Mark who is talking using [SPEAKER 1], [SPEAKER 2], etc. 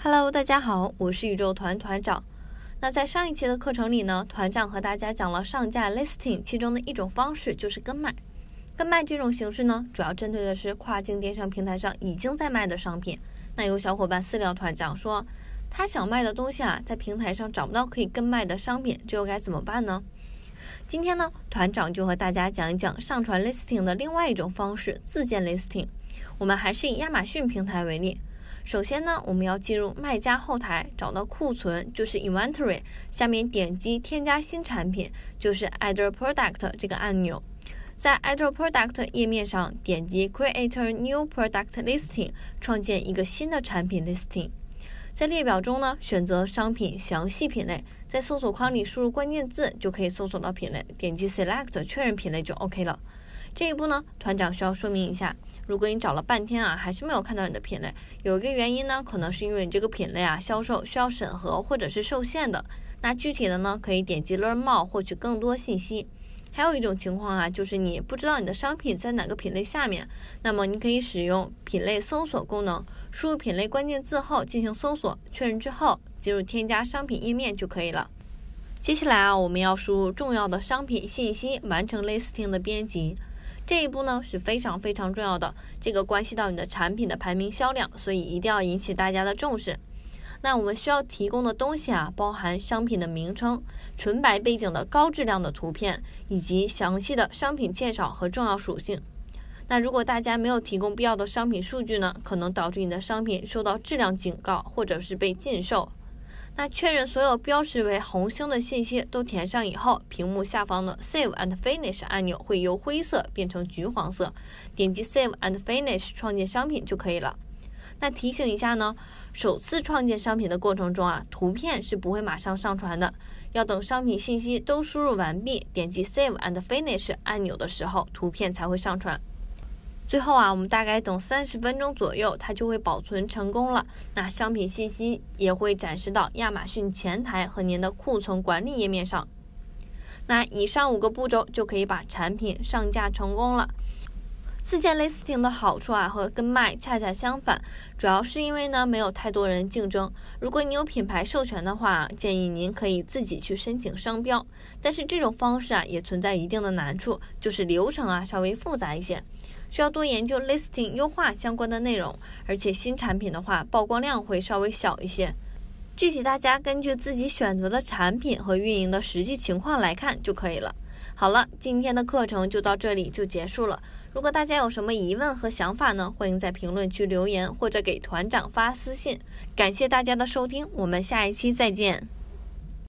[SPEAKER 1] Hello，大家好，我是宇宙团团长。那在上一期的课程里呢，团长和大家讲了上架 listing 其中的一种方式，就是跟卖。跟卖这种形式呢，主要针对的是跨境电商平台上已经在卖的商品。那有小伙伴私聊团长说，他想卖的东西啊，在平台上找不到可以跟卖的商品，这又该怎么办呢？今天呢，团长就和大家讲一讲上传 listing 的另外一种方式——自建 listing。我们还是以亚马逊平台为例。首先呢，我们要进入卖家后台，找到库存，就是 inventory，下面点击添加新产品，就是 add a product 这个按钮。在 add a product 页面上，点击 create a new product listing，创建一个新的产品 listing。在列表中呢，选择商品详细品类，在搜索框里输入关键字，就可以搜索到品类，点击 select 确认品类就 OK 了。这一步呢，团长需要说明一下。如果你找了半天啊，还是没有看到你的品类，有一个原因呢，可能是因为你这个品类啊销售需要审核或者是受限的。那具体的呢，可以点击 Learn More 获取更多信息。还有一种情况啊，就是你不知道你的商品在哪个品类下面，那么你可以使用品类搜索功能，输入品类关键字后进行搜索，确认之后进入添加商品页面就可以了。接下来啊，我们要输入重要的商品信息，完成 listing 的编辑。这一步呢是非常非常重要的，这个关系到你的产品的排名销量，所以一定要引起大家的重视。那我们需要提供的东西啊，包含商品的名称、纯白背景的高质量的图片，以及详细的商品介绍和重要属性。那如果大家没有提供必要的商品数据呢，可能导致你的商品受到质量警告，或者是被禁售。那确认所有标识为红星的信息都填上以后，屏幕下方的 Save and Finish 按钮会由灰色变成橘黄色，点击 Save and Finish 创建商品就可以了。那提醒一下呢，首次创建商品的过程中啊，图片是不会马上上传的，要等商品信息都输入完毕，点击 Save and Finish 按钮的时候，图片才会上传。最后啊，我们大概等三十分钟左右，它就会保存成功了。那商品信息也会展示到亚马逊前台和您的库存管理页面上。那以上五个步骤就可以把产品上架成功了。自建 listing 的好处啊，和跟卖恰恰相反，主要是因为呢没有太多人竞争。如果你有品牌授权的话，建议您可以自己去申请商标。但是这种方式啊，也存在一定的难处，就是流程啊稍微复杂一些。需要多研究 listing 优化相关的内容，而且新产品的话曝光量会稍微小一些。具体大家根据自己选择的产品和运营的实际情况来看就可以了。好了，今天的课程就到这里就结束了。如果大家有什么疑问和想法呢，欢迎在评论区留言或者给团长发私信。感谢大家的收听，我们下一期再见。